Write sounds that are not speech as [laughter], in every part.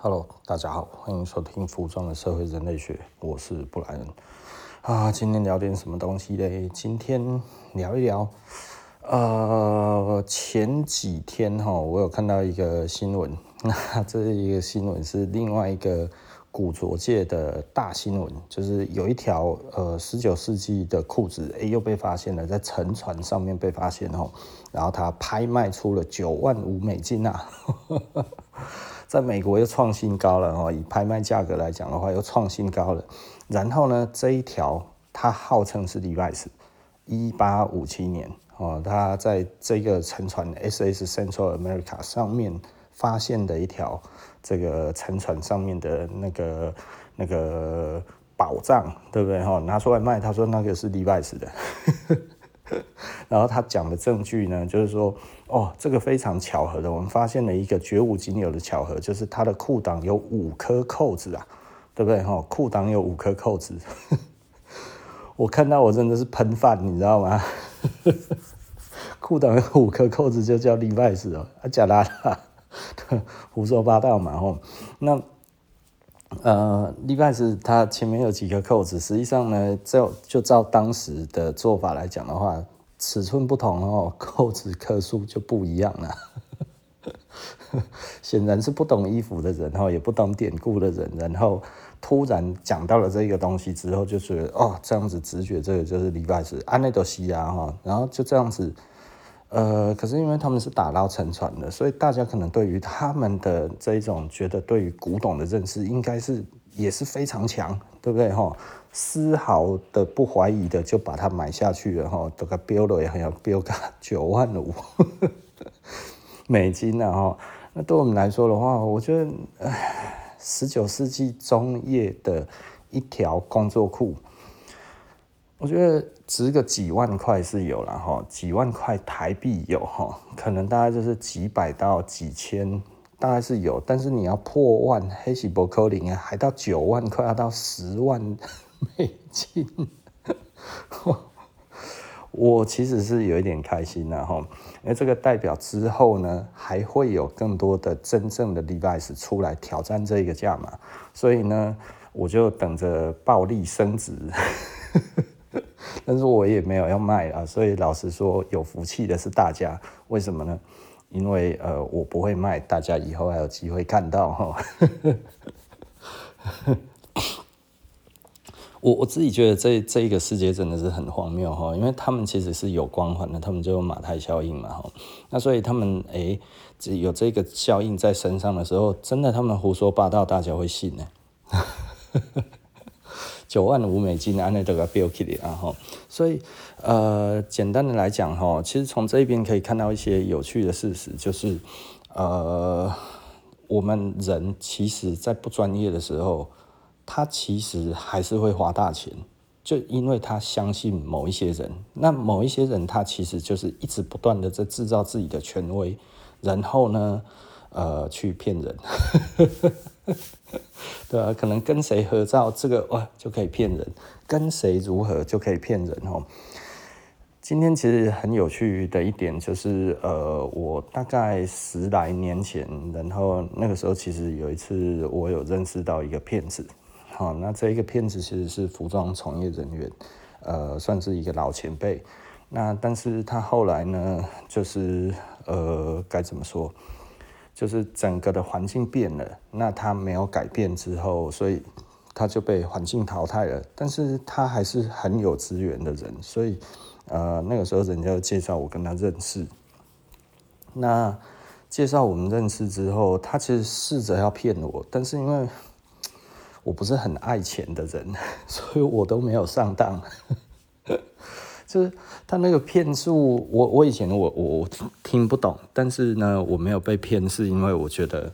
Hello，大家好，欢迎收听《服装的社会人类学》，我是布莱恩啊。今天聊点什么东西嘞？今天聊一聊，呃，前几天哈，我有看到一个新闻，那 [laughs] 这一个新闻是另外一个古着界的大新闻，就是有一条呃十九世纪的裤子，哎，又被发现了，在沉船上面被发现哦，然后它拍卖出了九万五美金啊。[laughs] 在美国又创新高了哦，以拍卖价格来讲的话，又创新高了。然后呢，这一条它号称是 device，一八五七年哦，它在这个沉船 SS Central America 上面发现的一条这个沉船上面的那个那个宝藏，对不对哈？拿出来卖，他说那个是 device 的。[laughs] 然后他讲的证据呢，就是说，哦，这个非常巧合的，我们发现了一个绝无仅有的巧合，就是他的裤裆有五颗扣子啊，对不对哈？裤裆有五颗扣子，[laughs] 我看到我真的是喷饭，你知道吗？[laughs] 裤裆有五颗扣子就叫 Levi's 哦，啊假啦啦，[laughs] 胡说八道嘛吼，那。呃，Levi's 它前面有几颗扣子，实际上呢，就就照当时的做法来讲的话，尺寸不同哦，[laughs] 扣子颗数就不一样了。[laughs] 显然是不懂衣服的人哈，也不懂典故的人，然后突然讲到了这个东西之后，就觉得哦，这样子直觉这个就是 Levi's，安内多西亚哈，然后就这样子。呃，可是因为他们是打捞沉船的，所以大家可能对于他们的这一种觉得对于古董的认识，应该是也是非常强，对不对哈？丝毫的不怀疑的就把它买下去了哈，这个标了也很要标个九万五 [laughs] 美金啊哈。那对我们来说的话，我觉得，十九世纪中叶的一条工作裤。我觉得值个几万块是有了哈，几万块台币有哈，可能大概就是几百到几千，大概是有。但是你要破万，黑喜伯扣零啊，还到九万块，要到十万美金，[laughs] 我其实是有一点开心的哈，因为这个代表之后呢，还会有更多的真正的 device 出来挑战这个价码，所以呢，我就等着暴力升值。[laughs] 但是我也没有要卖啊，所以老实说，有福气的是大家。为什么呢？因为呃，我不会卖，大家以后还有机会看到哈。[laughs] 我我自己觉得这这一个世界真的是很荒谬哈，因为他们其实是有光环的，他们就有马太效应嘛哈。那所以他们哎，有这个效应在身上的时候，真的他们胡说八道，大家会信呢。九万五美金，安内德个标起的啊哈，所以呃，简单的来讲哈，其实从这边可以看到一些有趣的事实，就是呃，我们人其实在不专业的时候，他其实还是会花大钱，就因为他相信某一些人，那某一些人他其实就是一直不断的在制造自己的权威，然后呢，呃，去骗人。[laughs] 对啊，可能跟谁合照，这个哇就可以骗人；跟谁如何就可以骗人哦。今天其实很有趣的一点就是，呃，我大概十来年前，然后那个时候其实有一次我有认识到一个骗子，好，那这一个骗子其实是服装从业人员，呃，算是一个老前辈。那但是他后来呢，就是呃，该怎么说？就是整个的环境变了，那他没有改变之后，所以他就被环境淘汰了。但是他还是很有资源的人，所以呃那个时候人家介绍我跟他认识。那介绍我们认识之后，他其实试着要骗我，但是因为我不是很爱钱的人，[laughs] 所以我都没有上当。就是他那个骗术，我我以前我我听不懂，但是呢，我没有被骗，是因为我觉得，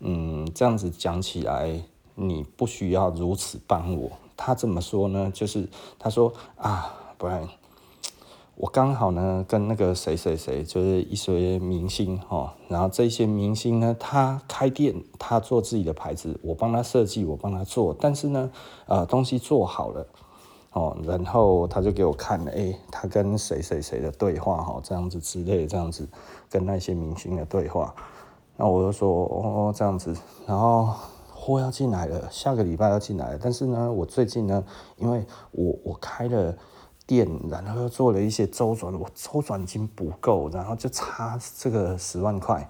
嗯，这样子讲起来，你不需要如此帮我。他怎么说呢？就是他说啊，不然我刚好呢跟那个谁谁谁，就是一些明星哈，然后这些明星呢，他开店，他做自己的牌子，我帮他设计，我帮他做，但是呢，呃，东西做好了。哦，然后他就给我看了，哎，他跟谁谁谁的对话，哈，这样子之类的，这样子跟那些明星的对话，那我就说哦这样子，然后货要进来了，下个礼拜要进来了。但是呢，我最近呢，因为我我开了店，然后又做了一些周转，我周转金不够，然后就差这个十万块。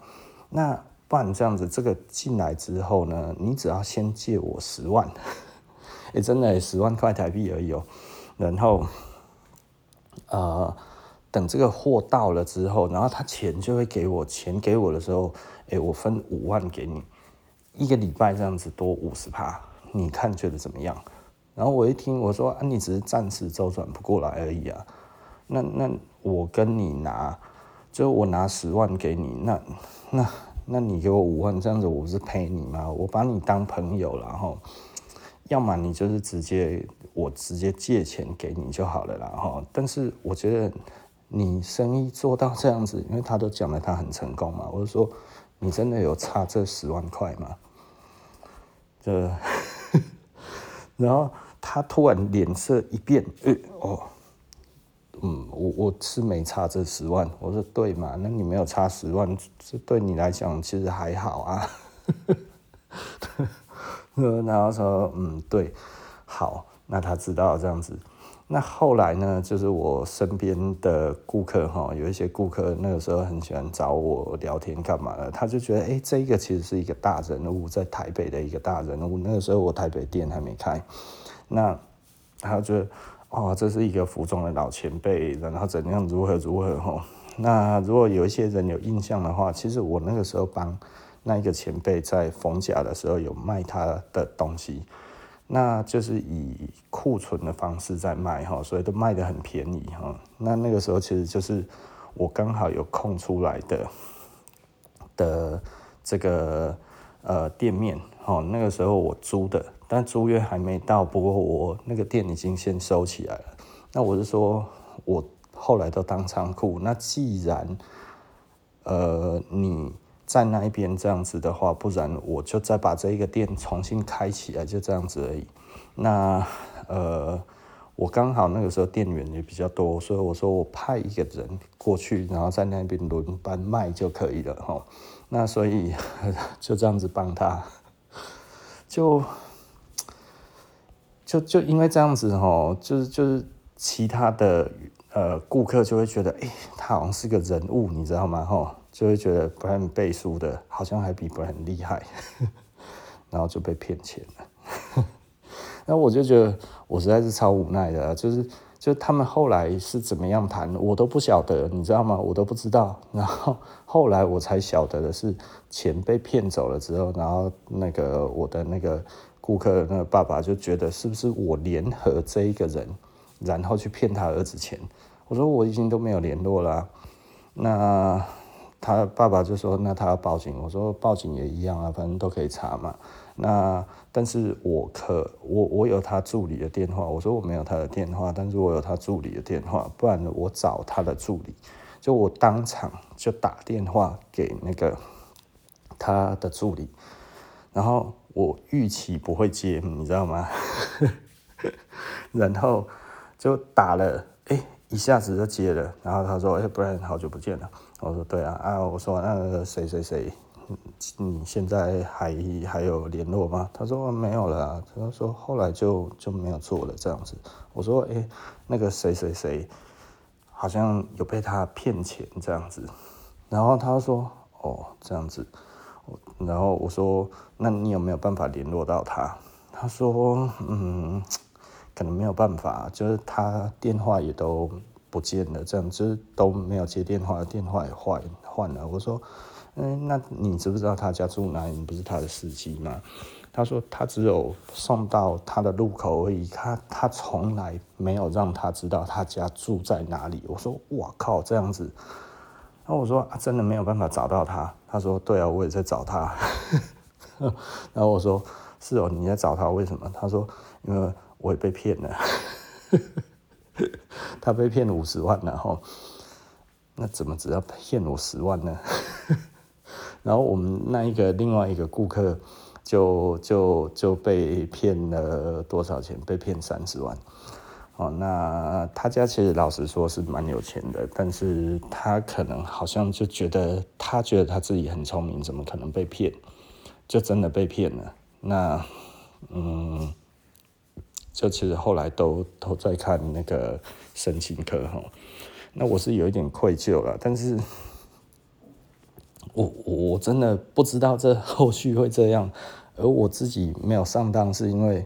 那不然这样子，这个进来之后呢，你只要先借我十万，哎，真的十万块台币而已哦。然后，呃，等这个货到了之后，然后他钱就会给我，钱给我的时候，哎，我分五万给你，一个礼拜这样子多五十趴，你看觉得怎么样？然后我一听，我说啊，你只是暂时周转不过来而已啊。那那我跟你拿，就我拿十万给你，那那那你给我五万，这样子我不是赔你吗？我把你当朋友，然后要么你就是直接我直接借钱给你就好了，啦哈但是我觉得你生意做到这样子，因为他都讲了他很成功嘛，我就说你真的有差这十万块吗？这 [laughs] 然后。他突然脸色一变，呃、哦，嗯，我我是没差这十万，我说对嘛，那你没有差十万，这对你来讲其实还好啊。[laughs] 然后说，嗯，对，好，那他知道这样子。那后来呢，就是我身边的顾客哈，有一些顾客那个时候很喜欢找我聊天干嘛的，他就觉得，哎、这个其实是一个大人物，在台北的一个大人物。那个时候我台北店还没开。那他觉得，哦，这是一个服装的老前辈，然后怎样如何如何哈。那如果有一些人有印象的话，其实我那个时候帮那一个前辈在逢甲的时候有卖他的东西，那就是以库存的方式在卖哈，所以都卖得很便宜哈。那那个时候其实就是我刚好有空出来的的这个呃店面哦，那个时候我租的。但租约还没到，不过我那个店已经先收起来了。那我是说，我后来都当仓库。那既然，呃，你在那一边这样子的话，不然我就再把这一个店重新开起来，就这样子而已。那呃，我刚好那个时候店员也比较多，所以我说我派一个人过去，然后在那边轮班卖就可以了哈。那所以 [laughs] 就这样子帮他，就。就就因为这样子吼，就是就是其他的呃顾客就会觉得，哎、他好像是个人物，你知道吗？吼，就会觉得 Brian 背书的，好像还比 Brian 厉害，[laughs] 然后就被骗钱了。[laughs] 那我就觉得我实在是超无奈的，就是就他们后来是怎么样谈，我都不晓得，你知道吗？我都不知道。[laughs] 然后后来我才晓得的是，钱被骗走了之后，然后那个我的那个。顾客的那个爸爸就觉得是不是我联合这一个人，然后去骗他儿子钱？我说我已经都没有联络了。那他爸爸就说，那他要报警。我说报警也一样啊，反正都可以查嘛。那但是我可我我有他助理的电话。我说我没有他的电话，但是我有他助理的电话，不然我找他的助理，就我当场就打电话给那个他的助理，然后。我预期不会接，你知道吗？[laughs] 然后就打了，哎，一下子就接了。然后他说：“哎，不然好久不见了。”我说：“对啊，啊，我说那个谁谁谁，你现在还还有联络吗？”他说：“没有了。”他说：“后来就就没有做了这样子。”我说：“哎，那个谁谁谁，好像有被他骗钱这样子。”然后他说：“哦，这样子。”然后我说：“那你有没有办法联络到他？”他说：“嗯，可能没有办法，就是他电话也都不见了，这样就是都没有接电话，电话也换换了。”我说：“嗯，那你知不知道他家住哪里？你不是他的司机吗？”他说：“他只有送到他的路口而已，他他从来没有让他知道他家住在哪里。”我说：“哇靠，这样子。”然后我说啊，真的没有办法找到他。他说对啊，我也在找他。然后我说是哦，你在找他为什么？他说因为我也被骗了。他被骗了五十万，然后那怎么只要骗我十万呢？[laughs] 然后我们那一个另外一个顾客就就就被骗了多少钱？被骗三十万。哦，那他家其实老实说是蛮有钱的，但是他可能好像就觉得他觉得他自己很聪明，怎么可能被骗？就真的被骗了。那嗯，就其实后来都都在看那个神经科哈。那我是有一点愧疚了，但是我我真的不知道这后续会这样，而我自己没有上当，是因为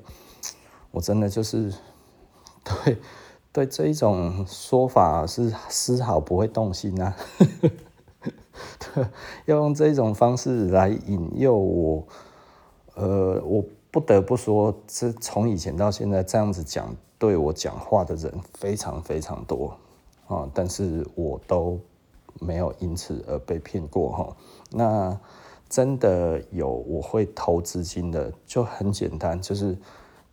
我真的就是。[laughs] 对，对这一种说法是丝毫不会动心啊！[laughs] 对，要用这种方式来引诱我，呃，我不得不说，这从以前到现在这样子讲对我讲话的人非常非常多啊，但是我都没有因此而被骗过哈。那真的有我会投资金的，就很简单，就是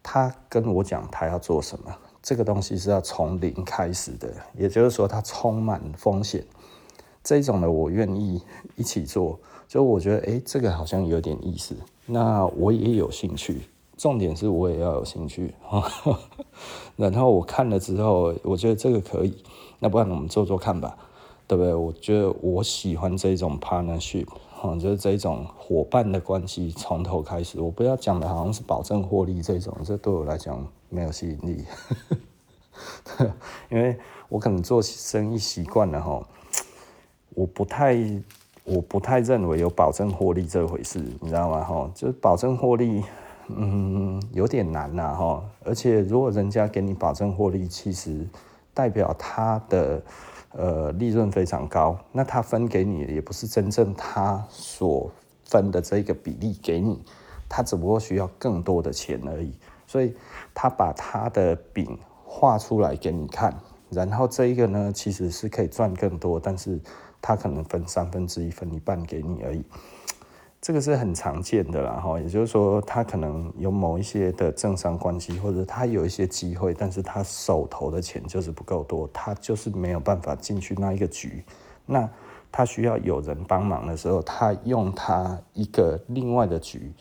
他跟我讲他要做什么。这个东西是要从零开始的，也就是说，它充满风险。这种的我愿意一起做，就我觉得，哎，这个好像有点意思。那我也有兴趣，重点是我也要有兴趣。[laughs] 然后我看了之后，我觉得这个可以，那不然我们做做看吧，对不对？我觉得我喜欢这种 partnership，哈就是这种伙伴的关系，从头开始。我不要讲的好像是保证获利这种，这对我来讲。没有吸引力，[laughs] 因为我可能做生意习惯了哈，我不太我不太认为有保证获利这回事，你知道吗？哈，就是保证获利，嗯，有点难呐哈。而且如果人家给你保证获利，其实代表他的呃利润非常高，那他分给你也不是真正他所分的这个比例给你，他只不过需要更多的钱而已。所以他把他的饼画出来给你看，然后这一个呢，其实是可以赚更多，但是他可能分三分之一、分一半给你而已。这个是很常见的啦，哈，也就是说，他可能有某一些的政商关系，或者他有一些机会，但是他手头的钱就是不够多，他就是没有办法进去那一个局。那他需要有人帮忙的时候，他用他一个另外的局，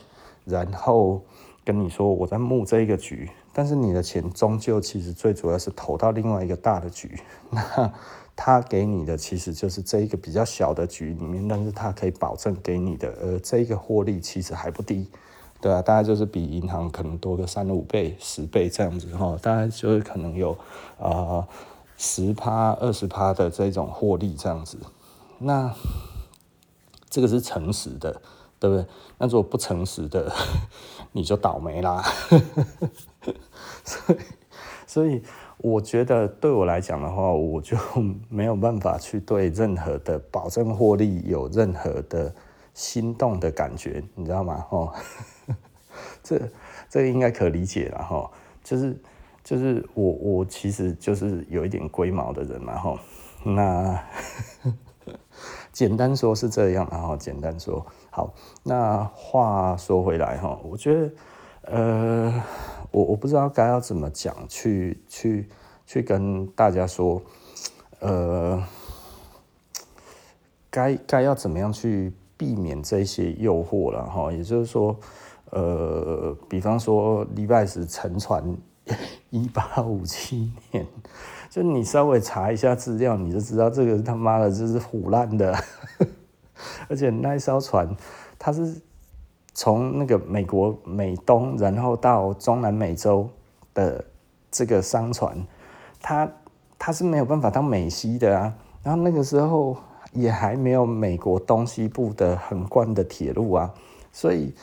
然后。跟你说，我在募这一个局，但是你的钱终究其实最主要是投到另外一个大的局。[laughs] 那他给你的其实就是这一个比较小的局里面，但是他可以保证给你的，呃，这一个获利其实还不低，对啊，大概就是比银行可能多个三五倍、十倍这样子哈，大概就是可能有啊十趴、二十趴的这种获利这样子。那这个是诚实的。对不对？那如果不诚实的，[laughs] 你就倒霉啦。[laughs] 所以，所以我觉得对我来讲的话，我就没有办法去对任何的保证获利有任何的心动的感觉，你知道吗？[laughs] 哦，这这应该可理解了哈。就是就是我我其实就是有一点龟毛的人嘛哈。那 [laughs] 简单说是这样，然后简单说。好，那话说回来哈，我觉得，呃，我我不知道该要怎么讲，去去去跟大家说，呃，该该要怎么样去避免这些诱惑了哈。也就是说，呃，比方说礼拜十沉船一八五七年，就你稍微查一下资料，你就知道这个他妈的就是腐烂的。[laughs] 而且那一艘船，它是从那个美国美东，然后到中南美洲的这个商船，它它是没有办法到美西的啊。然后那个时候也还没有美国东西部的横贯的铁路啊，所以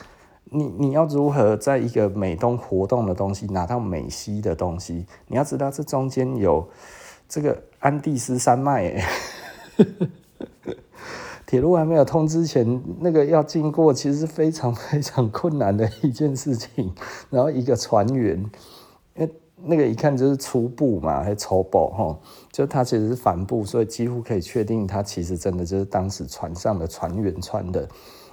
你你要如何在一个美东活动的东西拿到美西的东西？你要知道这中间有这个安第斯山脉，[laughs] 铁路还没有通之前，那个要经过其实是非常非常困难的一件事情。[laughs] 然后一个船员，因为那个一看就是粗布嘛，还粗布哈，就它其实是帆布，所以几乎可以确定它其实真的就是当时船上的船员穿的。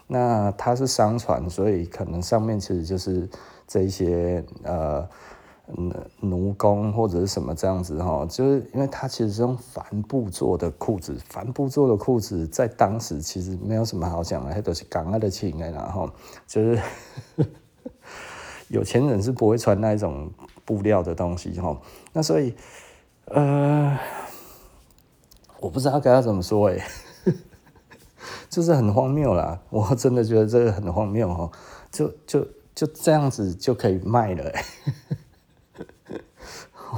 那它是商船，所以可能上面其实就是这一些呃。嗯，奴工或者是什么这样子哈，就是因为它其实是用帆布做的裤子，帆布做的裤子在当时其实没有什么好讲的，它都是钢啊的轻的，然后就是 [laughs] 有钱人是不会穿那一种布料的东西哈。那所以，呃，我不知道该要怎么说哎，[laughs] 就是很荒谬啦。我真的觉得这个很荒谬哈，就就就这样子就可以卖了哎。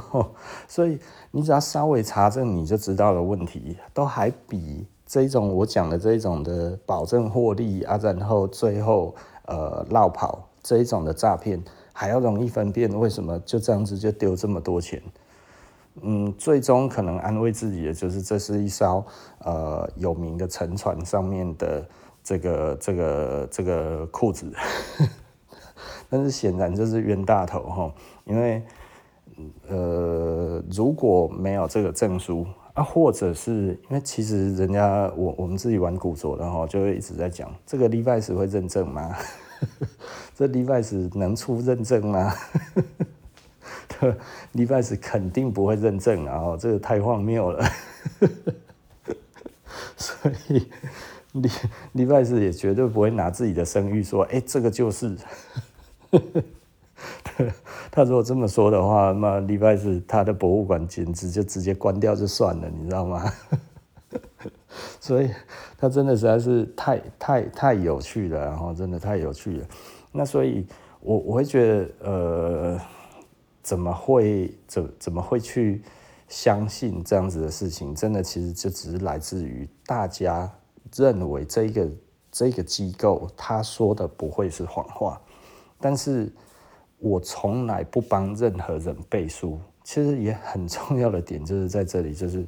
[laughs] 所以你只要稍微查证，你就知道了问题，都还比这种我讲的这种的保证获利啊，然后最后呃落跑这一种的诈骗还要容易分辨。为什么就这样子就丢这么多钱？嗯，最终可能安慰自己的就是这是一艘呃有名的沉船上面的这个这个这个裤子，[laughs] 但是显然就是冤大头哈，因为。呃，如果没有这个证书啊，或者是因为其实人家我我们自己玩古着的哈，就会一直在讲这个 Levi's 会认证吗？[laughs] 这 Levi's 能出认证吗？对，[laughs] Levi's 肯定不会认证啊，这个太荒谬了。[laughs] 所以 Levi's 也绝对不会拿自己的声誉说，哎，这个就是。[laughs] 他如果这么说的话，那 Levi's 他的博物馆简直就直接关掉就算了，你知道吗？[laughs] 所以他真的实在是太太太有趣了，然后真的太有趣了。那所以我我会觉得，呃，怎么会怎怎么会去相信这样子的事情？真的其实就只是来自于大家认为这个这个机构他说的不会是谎话，但是。我从来不帮任何人背书，其实也很重要的点就是在这里，就是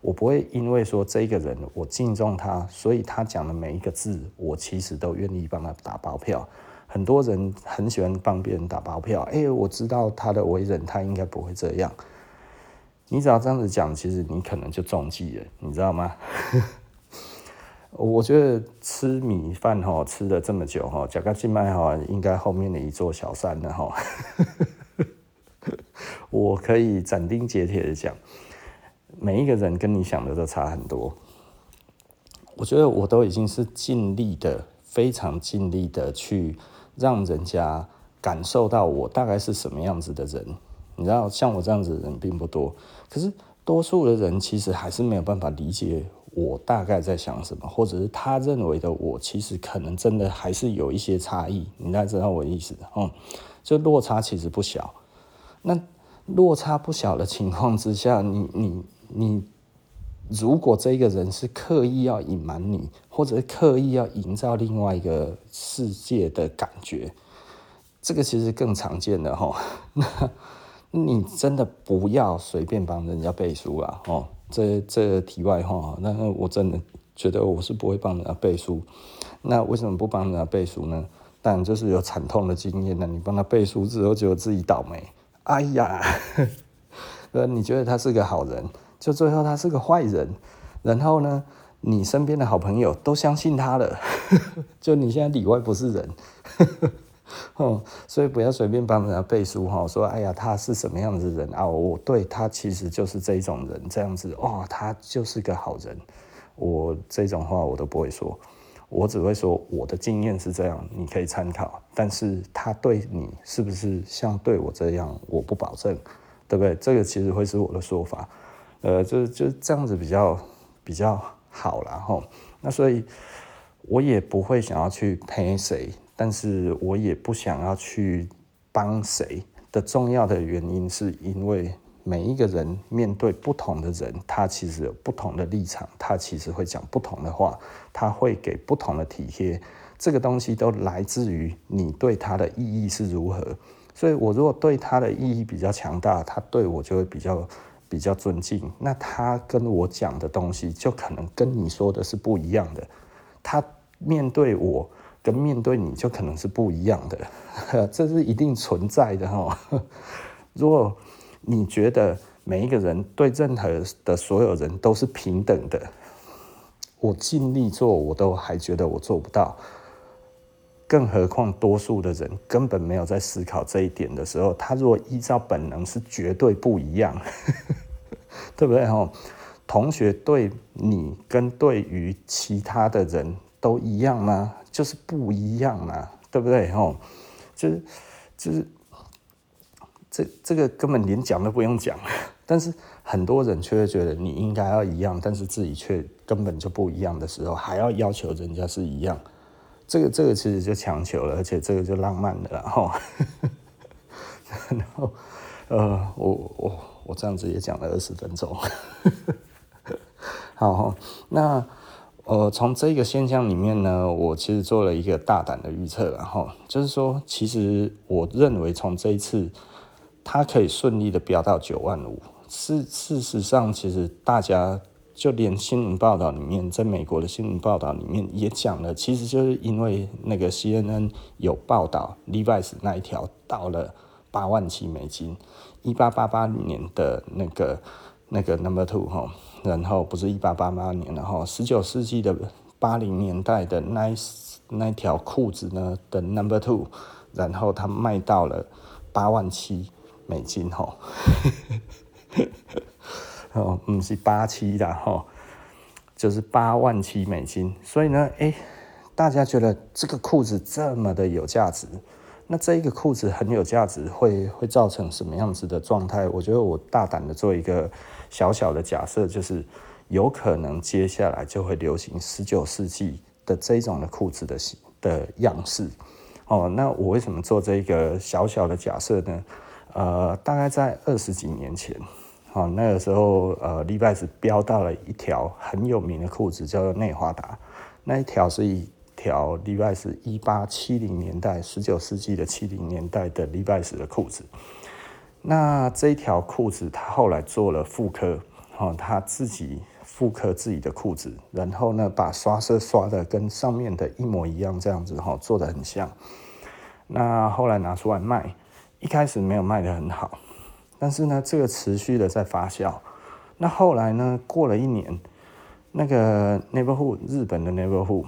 我不会因为说这个人我敬重他，所以他讲的每一个字，我其实都愿意帮他打包票。很多人很喜欢帮别人打包票，哎，我知道他的为人，他应该不会这样。你只要这样子讲，其实你可能就中计了，你知道吗？我觉得吃米饭哈，吃了这么久哈，甲个静脉哈，应该后面的一座小山了哈。[laughs] 我可以斩钉截铁的讲，每一个人跟你想的都差很多。我觉得我都已经是尽力的，非常尽力的去让人家感受到我大概是什么样子的人。你知道，像我这样子的人并不多，可是多数的人其实还是没有办法理解。我大概在想什么，或者是他认为的我，其实可能真的还是有一些差异。你大概知道我的意思，嗯，就落差其实不小。那落差不小的情况之下，你你你，如果这个人是刻意要隐瞒你，或者刻意要营造另外一个世界的感觉，这个其实更常见的哈。[laughs] 那你真的不要随便帮人家背书啊，哦。这这题外话，那我真的觉得我是不会帮人家背书。那为什么不帮人家背书呢？但就是有惨痛的经验呢。你帮他背书之后，觉得自己倒霉。哎呀，[laughs] 呃，你觉得他是个好人，就最后他是个坏人。然后呢，你身边的好朋友都相信他了，[laughs] 就你现在里外不是人。[laughs] 哦，所以不要随便帮人家背书哈，说哎呀，他是什么样子的人啊？我对他其实就是这种人，这样子哦，他就是个好人。我这种话我都不会说，我只会说我的经验是这样，你可以参考。但是他对你是不是像对我这样，我不保证，对不对？这个其实会是我的说法，呃，就就这样子比较比较好啦哈。那所以我也不会想要去陪谁。但是我也不想要去帮谁的重要的原因，是因为每一个人面对不同的人，他其实有不同的立场，他其实会讲不同的话，他会给不同的体贴，这个东西都来自于你对他的意义是如何。所以我如果对他的意义比较强大，他对我就会比较比较尊敬，那他跟我讲的东西就可能跟你说的是不一样的，他面对我。跟面对你就可能是不一样的，[laughs] 这是一定存在的哈。[laughs] 如果你觉得每一个人对任何的所有人都是平等的，我尽力做，我都还觉得我做不到。更何况多数的人根本没有在思考这一点的时候，他如果依照本能是绝对不一样，[laughs] 对不对哈？同学对你跟对于其他的人都一样吗？就是不一样嘛，对不对？吼，就是就是这这个根本连讲都不用讲，[laughs] 但是很多人却会觉得你应该要一样，但是自己却根本就不一样的时候，还要要求人家是一样，这个这个其实就强求了，而且这个就浪漫的了，[laughs] 然后，然后呃，我我我这样子也讲了二十分钟，[laughs] 好，那。呃，从这个现象里面呢，我其实做了一个大胆的预测，然后就是说，其实我认为从这一次，它可以顺利的飙到九万五。事事实上，其实大家就连新闻报道里面，在美国的新闻报道里面也讲了，其实就是因为那个 CNN 有报道 Levi's 那一条到了八万七美金，一八八八年的那个那个 Number Two 哈。然后不是一八八八年，然后十九世纪的八零年代的那那条裤子呢的 Number Two，然后它卖到了八万七美金吼，哦，不是八七的吼，就是八万七美金。所以呢，哎，大家觉得这个裤子这么的有价值，那这一个裤子很有价值，会会造成什么样子的状态？我觉得我大胆的做一个。小小的假设就是，有可能接下来就会流行十九世纪的这种的裤子的的样式。哦，那我为什么做这个小小的假设呢？呃，大概在二十几年前，哦，那个时候呃，Levi's 飙到了一条很有名的裤子，叫做内华达。那一条是以条 Levi's 一八七零年代，十九世纪的七零年代的 Levi's 的裤子。那这条裤子，他后来做了复刻，哦，他自己复刻自己的裤子，然后呢，把刷色刷的跟上面的一模一样，这样子哈，做的很像。那后来拿出来卖，一开始没有卖得很好，但是呢，这个持续的在发酵。那后来呢，过了一年，那个 Neighborhood 日本的 Neighborhood，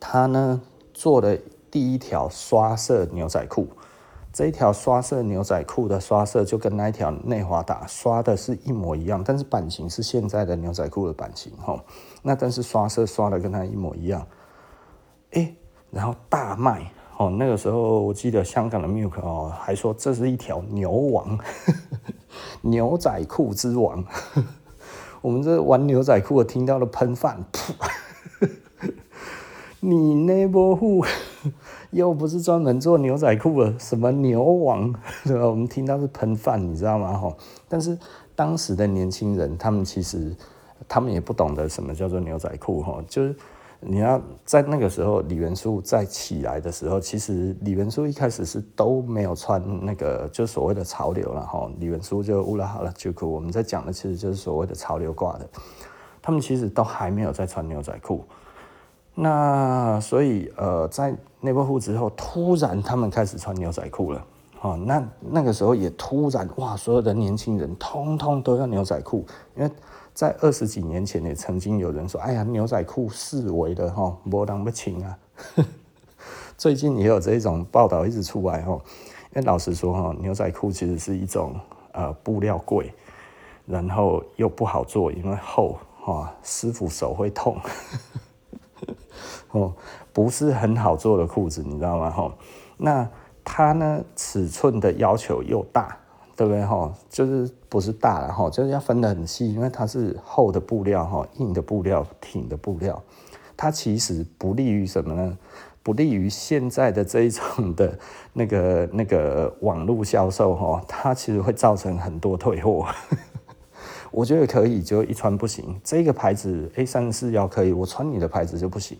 他呢做的第一条刷色牛仔裤。这一条刷色牛仔裤的刷色就跟那一条内华达刷的是一模一样，但是版型是现在的牛仔裤的版型哈。那但是刷色刷的跟它一模一样，哎，然后大卖哦。那个时候我记得香港的 Milk 哦还说这是一条牛王，[laughs] 牛仔裤之王。[laughs] 我们这玩牛仔裤的听到了喷饭噗，你那波户。[laughs] 又不是专门做牛仔裤的，什么牛王，[laughs] 对吧？我们听到是喷饭，你知道吗？哈，但是当时的年轻人，他们其实他们也不懂得什么叫做牛仔裤，哈，就是你要在那个时候，李元素在起来的时候，其实李元素一开始是都没有穿那个，就所谓的潮流了，哈。李元素就乌拉哈拉秋裤，我们在讲的其实就是所谓的潮流挂的，他们其实都还没有在穿牛仔裤。那所以呃，在内裤之后，突然他们开始穿牛仔裤了，哦，那那个时候也突然哇，所有的年轻人通通都要牛仔裤，因为在二十几年前也曾经有人说，哎呀，牛仔裤式微的哈，没当不清啊。[laughs] 最近也有这种报道一直出来哈，因为老实说哈，牛仔裤其实是一种呃布料贵，然后又不好做，因为厚哈，师傅手会痛。哦，不是很好做的裤子，你知道吗？哈，那它呢，尺寸的要求又大，对不对？哈，就是不是大了哈，就是要分得很细，因为它是厚的布料哈，硬的布料，挺的布料，它其实不利于什么呢？不利于现在的这一种的 [laughs] 那个那个网络销售哈，它其实会造成很多退货。[laughs] 我觉得可以，就一穿不行。这个牌子 A 三十四腰可以，我穿你的牌子就不行。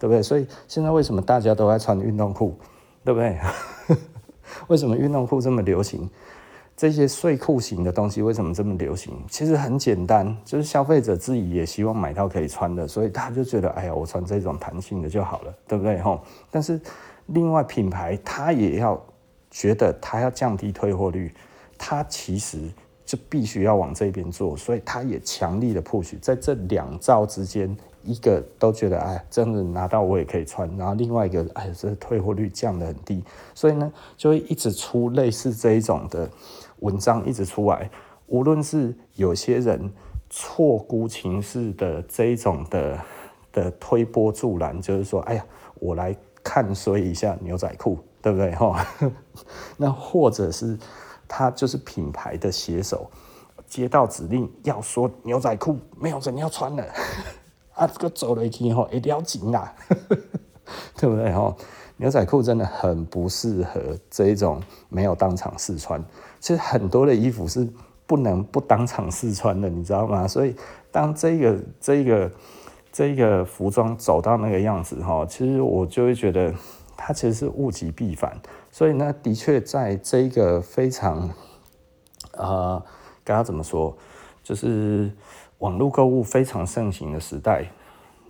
对不对？所以现在为什么大家都在穿运动裤？对不对？[laughs] 为什么运动裤这么流行？这些睡裤型的东西为什么这么流行？其实很简单，就是消费者自己也希望买到可以穿的，所以他就觉得，哎呀，我穿这种弹性的就好了，对不对？吼！但是另外品牌他也要觉得他要降低退货率，他其实就必须要往这边做，所以他也强力的 push 在这两造之间。一个都觉得哎，真的拿到我也可以穿，然后另外一个哎，这退货率降得很低，所以呢，就会一直出类似这一种的文章一直出来。无论是有些人错估情势的这一种的的推波助澜，就是说，哎呀，我来看衰一下牛仔裤，对不对？哈，[laughs] 那或者是他就是品牌的写手，接到指令要说牛仔裤没有人要穿了，啊，这个走了一天后一定要紧啊，[laughs] 对不对？哈，牛仔裤真的很不适合这一种没有当场试穿。其实很多的衣服是不能不当场试穿的，你知道吗？所以当这个这个。这个服装走到那个样子哈，其实我就会觉得它其实是物极必反，所以呢，的确在这个非常呃，该要怎么说，就是网络购物非常盛行的时代，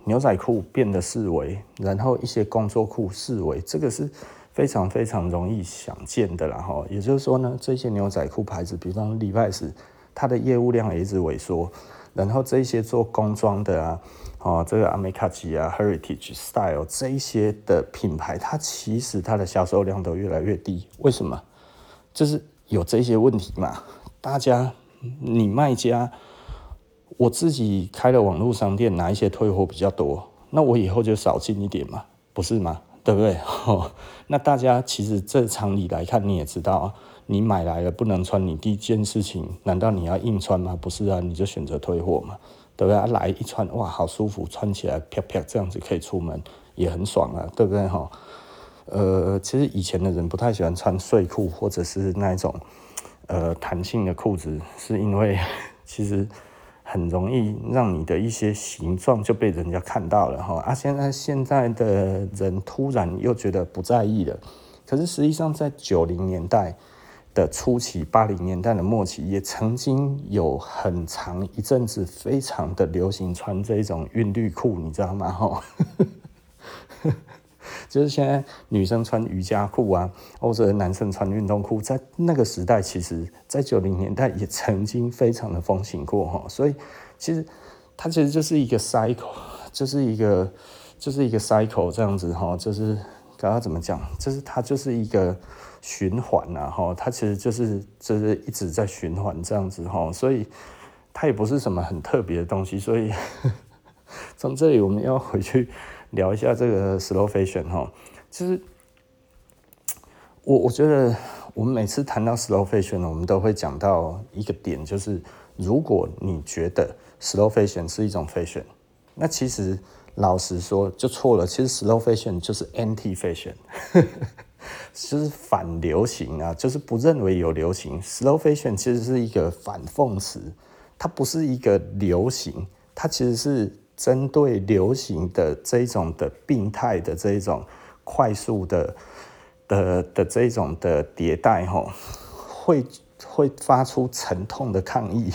牛仔裤变得式微，然后一些工作裤式微，这个是非常非常容易想见的啦哈。也就是说呢，这些牛仔裤牌子，比方 Levi's，它的业务量也一直萎缩，然后这些做工装的啊。哦，这个阿美卡奇啊，Heritage Style 这一些的品牌，它其实它的销售量都越来越低。为什么？就是有这些问题嘛。大家，你卖家，我自己开了网络商店，哪一些退货比较多？那我以后就少进一点嘛，不是吗？对不对？哦，那大家其实这常理来看，你也知道啊，你买来了不能穿，你第一件事情，难道你要硬穿吗？不是啊，你就选择退货嘛。对不对？来一穿，哇，好舒服，穿起来啪啪，这样子可以出门，也很爽啊，对不对哈？呃，其实以前的人不太喜欢穿睡裤或者是那一种呃弹性的裤子，是因为 [laughs] 其实很容易让你的一些形状就被人家看到了哈。啊，现在现在的人突然又觉得不在意了，可是实际上在九零年代。的初期，八零年代的末期，也曾经有很长一阵子，非常的流行穿这种韵律裤，你知道吗？哈，[laughs] 就是现在女生穿瑜伽裤啊，或者男生穿运动裤，在那个时代，其实，在九零年代也曾经非常的风行过哈。所以，其实它其实就是一个 cycle，就是一个就是一个 cycle 这样子哈，就是刚刚怎么讲，就是它就是一个。循环呐，哈，它其实就是就是一直在循环这样子哈，所以它也不是什么很特别的东西，所以 [laughs] 从这里我们要回去聊一下这个 slow fashion 哈，其实我我觉得我们每次谈到 slow fashion，我们都会讲到一个点，就是如果你觉得 slow fashion 是一种 fashion，那其实老实说就错了，其实 slow fashion 就是 anti fashion。[laughs] 就是反流行啊，就是不认为有流行。Slow fashion 其实是一个反讽词，它不是一个流行，它其实是针对流行的这种的病态的这种快速的的的这种的迭代，吼，会会发出沉痛的抗议。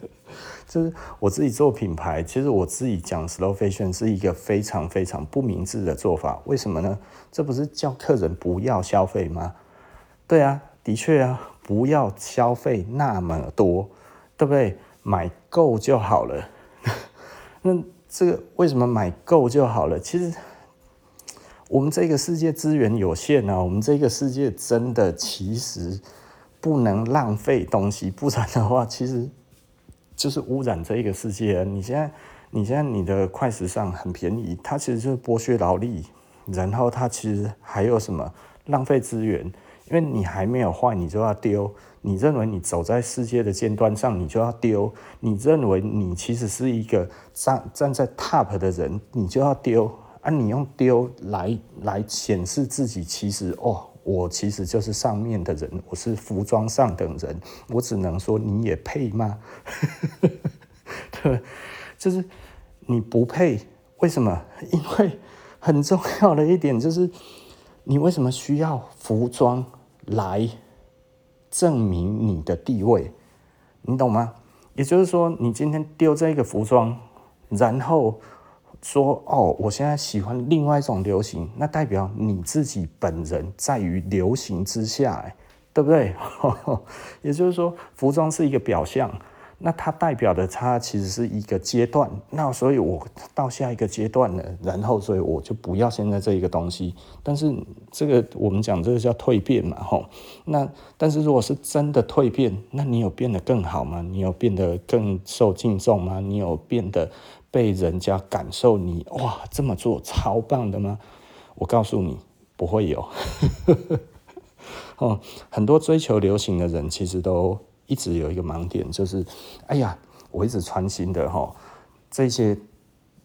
[laughs] 就是我自己做品牌，其实我自己讲 slow fashion 是一个非常非常不明智的做法。为什么呢？这不是叫客人不要消费吗？对啊，的确啊，不要消费那么多，对不对？买够就好了。那这个为什么买够就好了？其实我们这个世界资源有限啊，我们这个世界真的其实不能浪费东西，不然的话，其实。就是污染这一个世界。你现在，你现在你的快时尚很便宜，它其实就是剥削劳力，然后它其实还有什么浪费资源？因为你还没有坏，你就要丢。你认为你走在世界的尖端上，你就要丢。你认为你其实是一个站站在 top 的人，你就要丢啊！你用丢来来显示自己，其实哦。我其实就是上面的人，我是服装上等人，我只能说你也配吗？[laughs] 对，就是你不配。为什么？因为很重要的一点就是，你为什么需要服装来证明你的地位？你懂吗？也就是说，你今天丢这个服装，然后。说哦，我现在喜欢另外一种流行，那代表你自己本人在于流行之下，对不对？[laughs] 也就是说，服装是一个表象，那它代表的它其实是一个阶段。那所以我到下一个阶段了，然后所以我就不要现在这一个东西。但是这个我们讲这个叫蜕变嘛，吼。那但是如果是真的蜕变，那你有变得更好吗？你有变得更受敬重吗？你有变得？被人家感受你哇，这么做超棒的吗？我告诉你，不会有。[laughs] 哦，很多追求流行的人，其实都一直有一个盲点，就是，哎呀，我一直穿新的哈、这些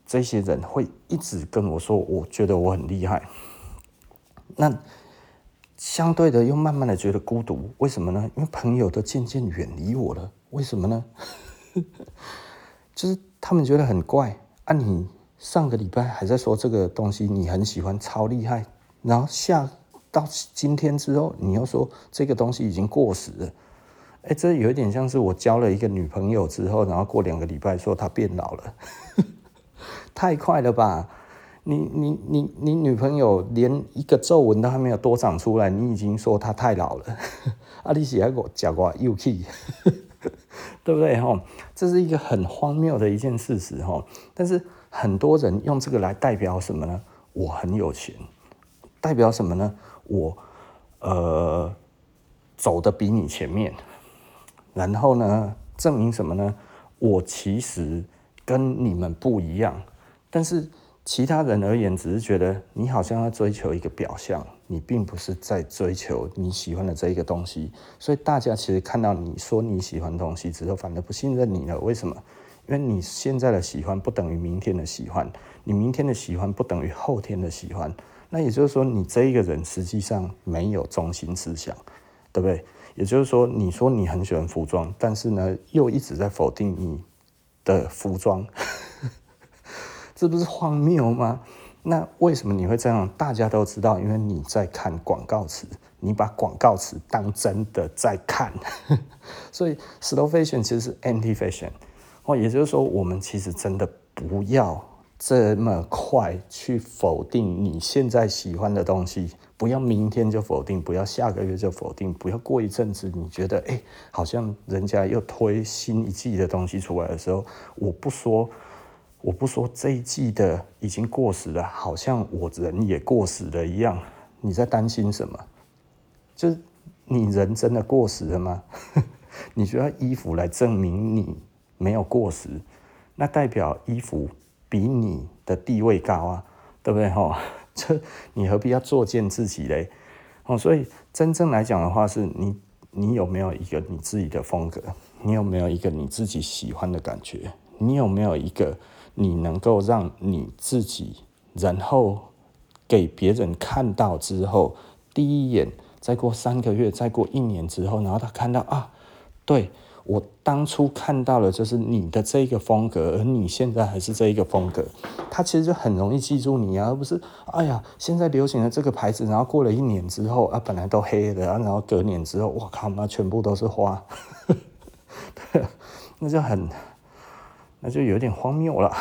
这些人会一直跟我说，我觉得我很厉害。那相对的，又慢慢的觉得孤独，为什么呢？因为朋友都渐渐远离我了，为什么呢？[laughs] 就是他们觉得很怪啊！你上个礼拜还在说这个东西你很喜欢，超厉害，然后下到今天之后，你又说这个东西已经过时了。哎，这有一点像是我交了一个女朋友之后，然后过两个礼拜说她变老了，[laughs] 太快了吧？你你你你女朋友连一个皱纹都还没有多长出来，你已经说她太老了？[laughs] 啊，你是还给我讲过又气？[laughs] 对不对哈？这是一个很荒谬的一件事实哈。但是很多人用这个来代表什么呢？我很有钱，代表什么呢？我呃走得比你前面，然后呢，证明什么呢？我其实跟你们不一样，但是。其他人而言，只是觉得你好像在追求一个表象，你并不是在追求你喜欢的这一个东西。所以大家其实看到你说你喜欢的东西之后，反而不信任你了。为什么？因为你现在的喜欢不等于明天的喜欢，你明天的喜欢不等于后天的喜欢。那也就是说，你这一个人实际上没有中心思想，对不对？也就是说，你说你很喜欢服装，但是呢，又一直在否定你的服装。[laughs] 这不是荒谬吗？那为什么你会这样？大家都知道，因为你在看广告词，你把广告词当真的在看，[laughs] 所以 slow fashion 其实是 anti fashion。哦，也就是说，我们其实真的不要这么快去否定你现在喜欢的东西，不要明天就否定，不要下个月就否定，不要过一阵子你觉得哎，好像人家又推新一季的东西出来的时候，我不说。我不说这一季的已经过时了，好像我人也过时了一样。你在担心什么？就是你人真的过时了吗？[laughs] 你需要衣服来证明你没有过时，那代表衣服比你的地位高啊，对不对？哈，这你何必要作践自己嘞？哦，所以真正来讲的话，是你你有没有一个你自己的风格？你有没有一个你自己喜欢的感觉？你有没有一个？你能够让你自己，然后给别人看到之后，第一眼，再过三个月，再过一年之后，然后他看到啊，对，我当初看到了就是你的这个风格，而你现在还是这一个风格，他其实就很容易记住你啊，而不是哎呀，现在流行的这个牌子，然后过了一年之后啊，本来都黑的啊，然后隔年之后，我靠，那全部都是花，[laughs] 那就很。那就有点荒谬了，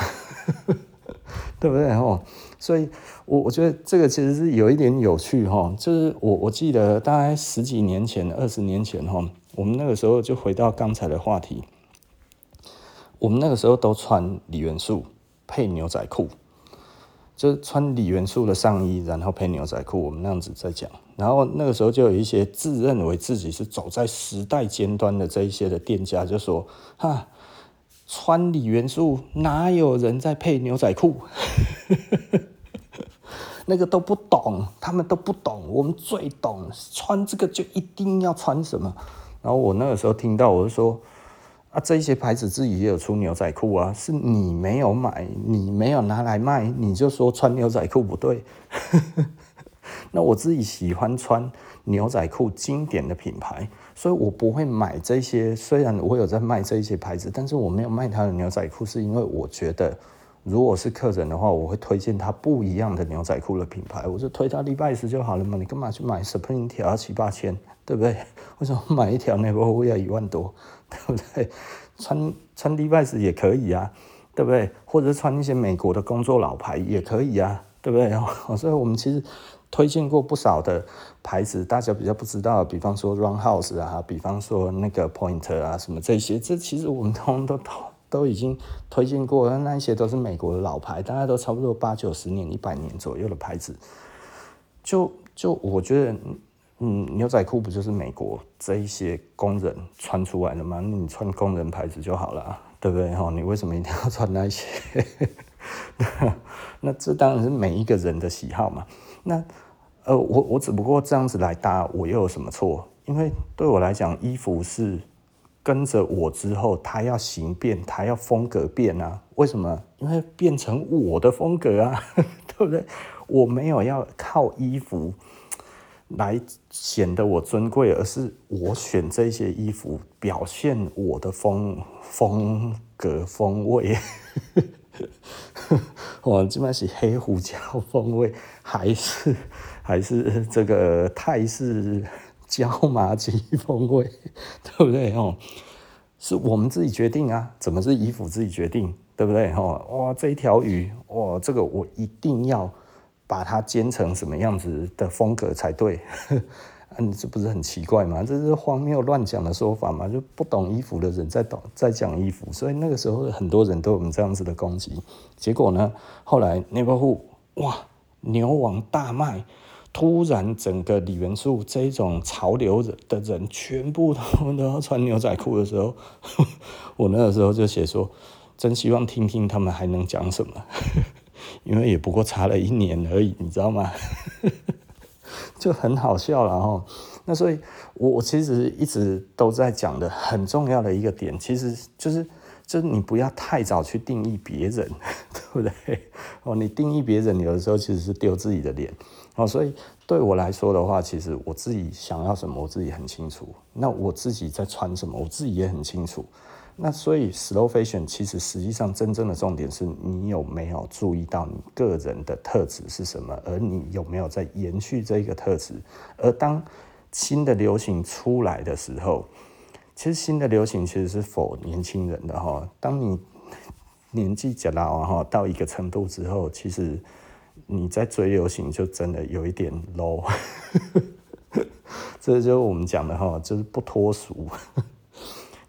[laughs] 对不对？哦，所以我我觉得这个其实是有一点有趣哈。就是我我记得大概十几年前、二十年前哈，我们那个时候就回到刚才的话题，我们那个时候都穿李元素配牛仔裤，就穿李元素的上衣，然后配牛仔裤，我们那样子在讲。然后那个时候就有一些自认为自己是走在时代尖端的这一些的店家就说哈。穿李元素哪有人在配牛仔裤？[laughs] 那个都不懂，他们都不懂，我们最懂。穿这个就一定要穿什么？然后我那个时候听到，我就说啊，这些牌子自己也有出牛仔裤啊，是你没有买，你没有拿来卖，你就说穿牛仔裤不对。[laughs] 那我自己喜欢穿牛仔裤，经典的品牌。所以我不会买这些，虽然我有在卖这些牌子，但是我没有卖他的牛仔裤，是因为我觉得，如果是客人的话，我会推荐他不一样的牛仔裤的品牌，我就推他 Levi's 就好了嘛，你干嘛去买 Supreme 条七八千，对不对？[laughs] 为什么买一条那个会要一万多，[laughs] 对不对？穿穿 Levi's 也可以啊，对不对？或者穿一些美国的工作老牌也可以啊，对不对？[laughs] 所以我们其实。推荐过不少的牌子，大家比较不知道，比方说 Run House 啊，比方说那个 Pointer 啊，什么这些，这其实我们通通都都都已经推荐过，那一些都是美国的老牌，大家都差不多八九十年、一百年左右的牌子。就就我觉得，嗯，牛仔裤不就是美国这一些工人穿出来的吗？那你穿工人牌子就好了，对不对？哈，你为什么一定要穿那些？[laughs] 那这当然是每一个人的喜好嘛。那呃，我我只不过这样子来搭，我又有什么错？因为对我来讲，衣服是跟着我之后，它要形变，它要风格变啊。为什么？因为变成我的风格啊，[laughs] 对不对？我没有要靠衣服来显得我尊贵，而是我选这些衣服表现我的风风格风味。我基本是黑胡椒风味，还是 [laughs] 还是这个泰式椒麻鸡风味，[laughs] 对不对？哦，是我们自己决定啊，怎么是衣服自己决定，对不对？哦，哇，这一条鱼，哇，这个我一定要把它煎成什么样子的风格才对。嗯，[laughs] 这不是很奇怪吗？这是荒谬乱讲的说法嘛？就不懂衣服的人在懂在讲衣服，所以那个时候很多人都有这样子的攻击。结果呢，后来内裤哇牛王大卖，突然整个李元素这种潮流的人全部都都要穿牛仔裤的时候，[laughs] 我那个时候就写说，真希望听听他们还能讲什么，因为也不过差了一年而已，你知道吗？[laughs] 就很好笑了哈，那所以我其实一直都在讲的很重要的一个点，其实就是就是你不要太早去定义别人，[laughs] 对不对？哦，你定义别人有的时候其实是丢自己的脸哦，所以对我来说的话，其实我自己想要什么，我自己很清楚。那我自己在穿什么，我自己也很清楚。那所以，slow fashion 其实实际上真正的重点是你有没有注意到你个人的特质是什么，而你有没有在延续这个特质。而当新的流行出来的时候，其实新的流行其实是否年轻人的哈。当你年纪渐老哈到一个程度之后，其实你在追流行就真的有一点 low。[laughs] 这就是我们讲的哈，就是不脱俗。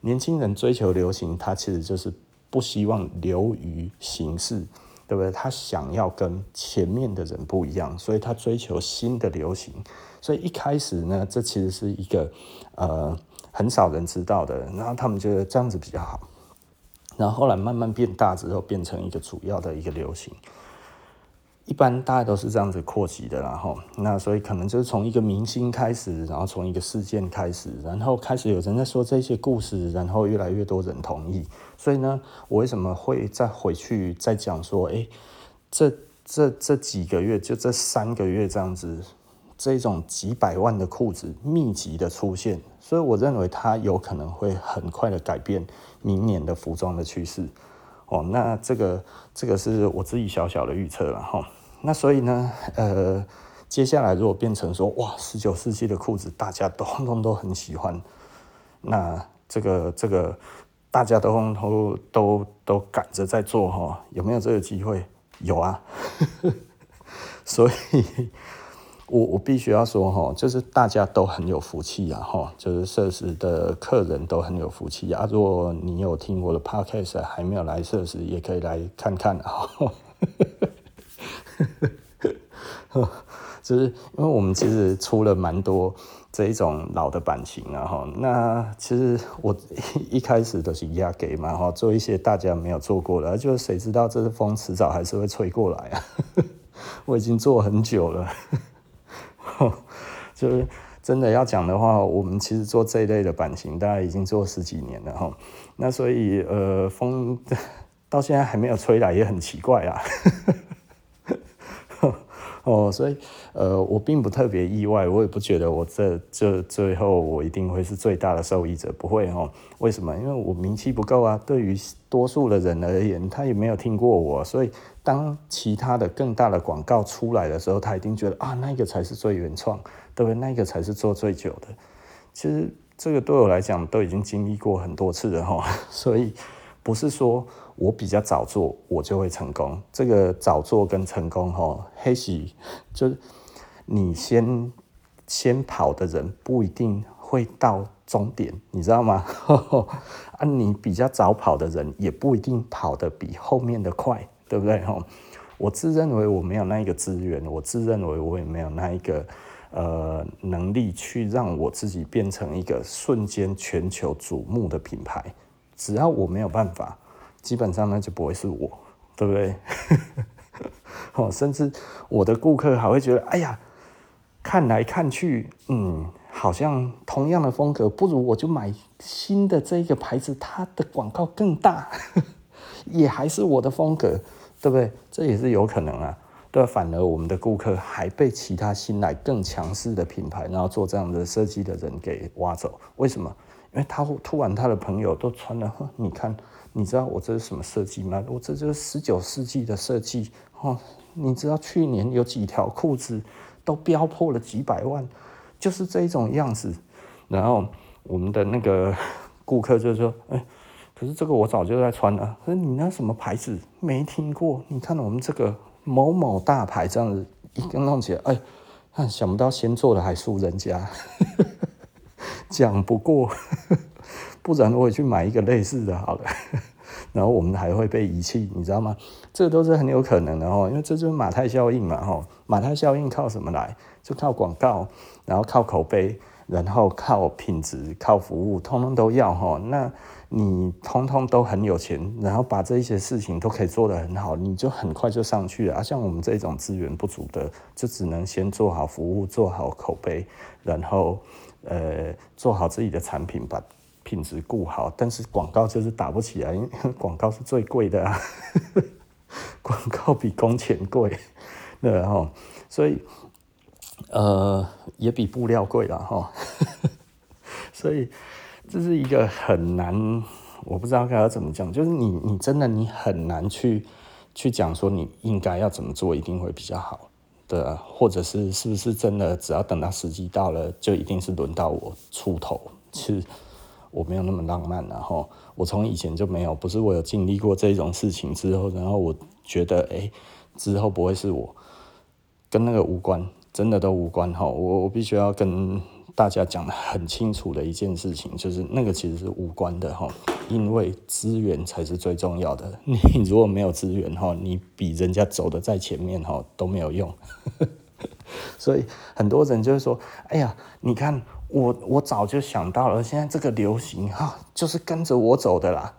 年轻人追求流行，他其实就是不希望流于形式，对不对？他想要跟前面的人不一样，所以他追求新的流行。所以一开始呢，这其实是一个呃很少人知道的，然后他们觉得这样子比较好，然后后来慢慢变大之后，变成一个主要的一个流行。一般大概都是这样子扩及的，然后那所以可能就是从一个明星开始，然后从一个事件开始，然后开始有人在说这些故事，然后越来越多人同意。所以呢，我为什么会再回去再讲说，哎，这这这几个月就这三个月这样子，这种几百万的裤子密集的出现，所以我认为它有可能会很快的改变明年的服装的趋势。哦，那这个这个是我自己小小的预测了哈。那所以呢，呃，接下来如果变成说，哇，十九世纪的裤子大家都通通都很喜欢，那这个这个大家都都都都赶着在做哈，有没有这个机会？有啊，[laughs] 所以我我必须要说哈，就是大家都很有福气啊哈，就是设食的客人都很有福气啊。如果你有听我的 podcast 还没有来设食，也可以来看看啊。呵呵呵就是因为我们其实出了蛮多这一种老的版型啊哈，那其实我一开始都是压给嘛哈，做一些大家没有做过的，就是谁知道这个风迟早还是会吹过来啊，[laughs] 我已经做很久了，[laughs] 就是真的要讲的话，我们其实做这一类的版型，大概已经做十几年了哈，那所以呃风 [laughs] 到现在还没有吹来，也很奇怪啊。哦，所以呃，我并不特别意外，我也不觉得我这这最后我一定会是最大的受益者，不会哦。为什么？因为我名气不够啊。对于多数的人而言，他也没有听过我，所以当其他的更大的广告出来的时候，他一定觉得啊，那个才是最原创，对不对？那个才是做最久的。其实这个对我来讲都已经经历过很多次了哈，[laughs] 所以不是说。我比较早做，我就会成功。这个早做跟成功，哈，黑喜就是你先先跑的人不一定会到终点，你知道吗？[laughs] 啊，你比较早跑的人也不一定跑得比后面的快，对不对？哈，我自认为我没有那一个资源，我自认为我也没有那一个呃能力去让我自己变成一个瞬间全球瞩目的品牌。只要我没有办法。基本上呢就不会是我，对不对？[laughs] 哦，甚至我的顾客还会觉得，哎呀，看来看去，嗯，好像同样的风格，不如我就买新的这个牌子，它的广告更大，[laughs] 也还是我的风格，对不对？这也是有可能啊。对，反而我们的顾客还被其他新来更强势的品牌，然后做这样的设计的人给挖走。为什么？因为他突然他的朋友都穿了，你看，你知道我这是什么设计吗？我这就是十九世纪的设计哦。你知道去年有几条裤子都飙破了几百万，就是这种样子。然后我们的那个 [laughs] 顾客就说：“哎，可是这个我早就在穿了。可是你那什么牌子没听过？你看我们这个。”某某大牌这样子一个弄起来，哎，想不到先做的还输人家，[laughs] 讲不过，不然我也去买一个类似的好了。[laughs] 然后我们还会被遗弃，你知道吗？这都是很有可能的哦，因为这就是马太效应嘛，吼，马太效应靠什么来？就靠广告，然后靠口碑，然后靠品质，靠服务，通通都要哈。那。你通通都很有钱，然后把这一些事情都可以做得很好，你就很快就上去了啊！像我们这种资源不足的，就只能先做好服务，做好口碑，然后呃做好自己的产品，把品质顾好。但是广告就是打不起来，因 [laughs] 为广告是最贵的啊，[laughs] 广告比工钱贵，[laughs] 然后所以呃也比布料贵了哈，所以。这是一个很难，我不知道该要怎么讲，就是你，你真的你很难去去讲说你应该要怎么做，一定会比较好的，或者是是不是真的，只要等到时机到了，就一定是轮到我出头。其实我没有那么浪漫，然后我从以前就没有，不是我有经历过这种事情之后，然后我觉得哎，之后不会是我，跟那个无关，真的都无关哈，我我必须要跟。大家讲得很清楚的一件事情，就是那个其实是无关的哈，因为资源才是最重要的。[laughs] 你如果没有资源哈，你比人家走的在前面哈都没有用。[laughs] 所以很多人就是说：“哎呀，你看我我早就想到了，现在这个流行哈，就是跟着我走的啦。”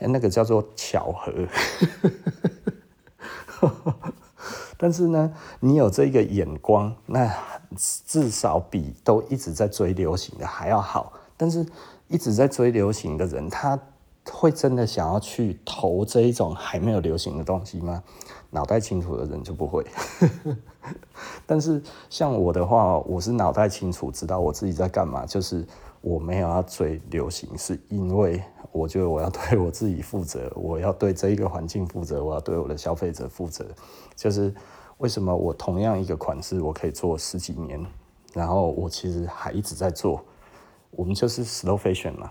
那个叫做巧合。[laughs] 但是呢，你有这个眼光，那至少比都一直在追流行的还要好。但是一直在追流行的人，他会真的想要去投这一种还没有流行的东西吗？脑袋清楚的人就不会。[laughs] 但是像我的话，我是脑袋清楚，知道我自己在干嘛，就是我没有要追流行，是因为我觉得我要对我自己负责，我要对这一个环境负责，我要对我的消费者负责。就是为什么我同样一个款式，我可以做十几年，然后我其实还一直在做。我们就是 slow fashion 嘛，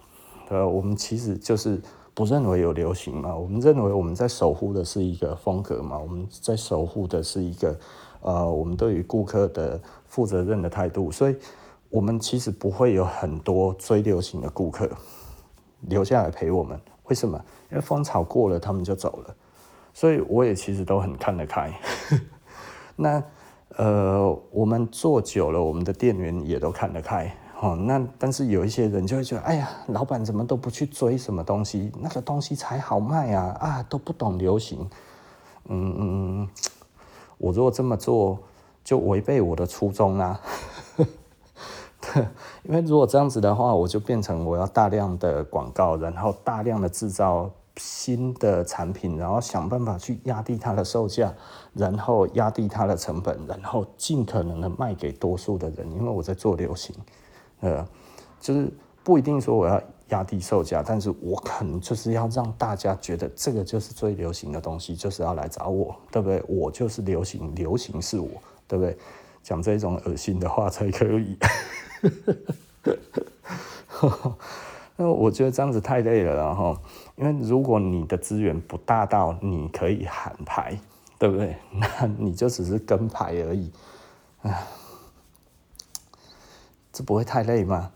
呃，我们其实就是。不认为有流行嘛？我们认为我们在守护的是一个风格嘛？我们在守护的是一个呃，我们对于顾客的负责任的态度。所以，我们其实不会有很多追流行的顾客留下来陪我们。为什么？因为风潮过了，他们就走了。所以，我也其实都很看得开。[laughs] 那呃，我们做久了，我们的店员也都看得开。哦，那但是有一些人就会觉得，哎呀，老板怎么都不去追什么东西，那个东西才好卖啊！啊，都不懂流行。嗯嗯，我如果这么做，就违背我的初衷 [laughs] 啦。因为如果这样子的话，我就变成我要大量的广告，然后大量的制造新的产品，然后想办法去压低它的售价，然后压低它的成本，然后尽可能的卖给多数的人，因为我在做流行。呃，就是不一定说我要压低售价，但是我可能就是要让大家觉得这个就是最流行的东西，就是要来找我，对不对？我就是流行，流行是我，对不对？讲这种恶心的话才可以。[laughs] 那我觉得这样子太累了，然后，因为如果你的资源不大到你可以喊牌，对不对？[laughs] 那你就只是跟牌而已，啊。这不会太累吗？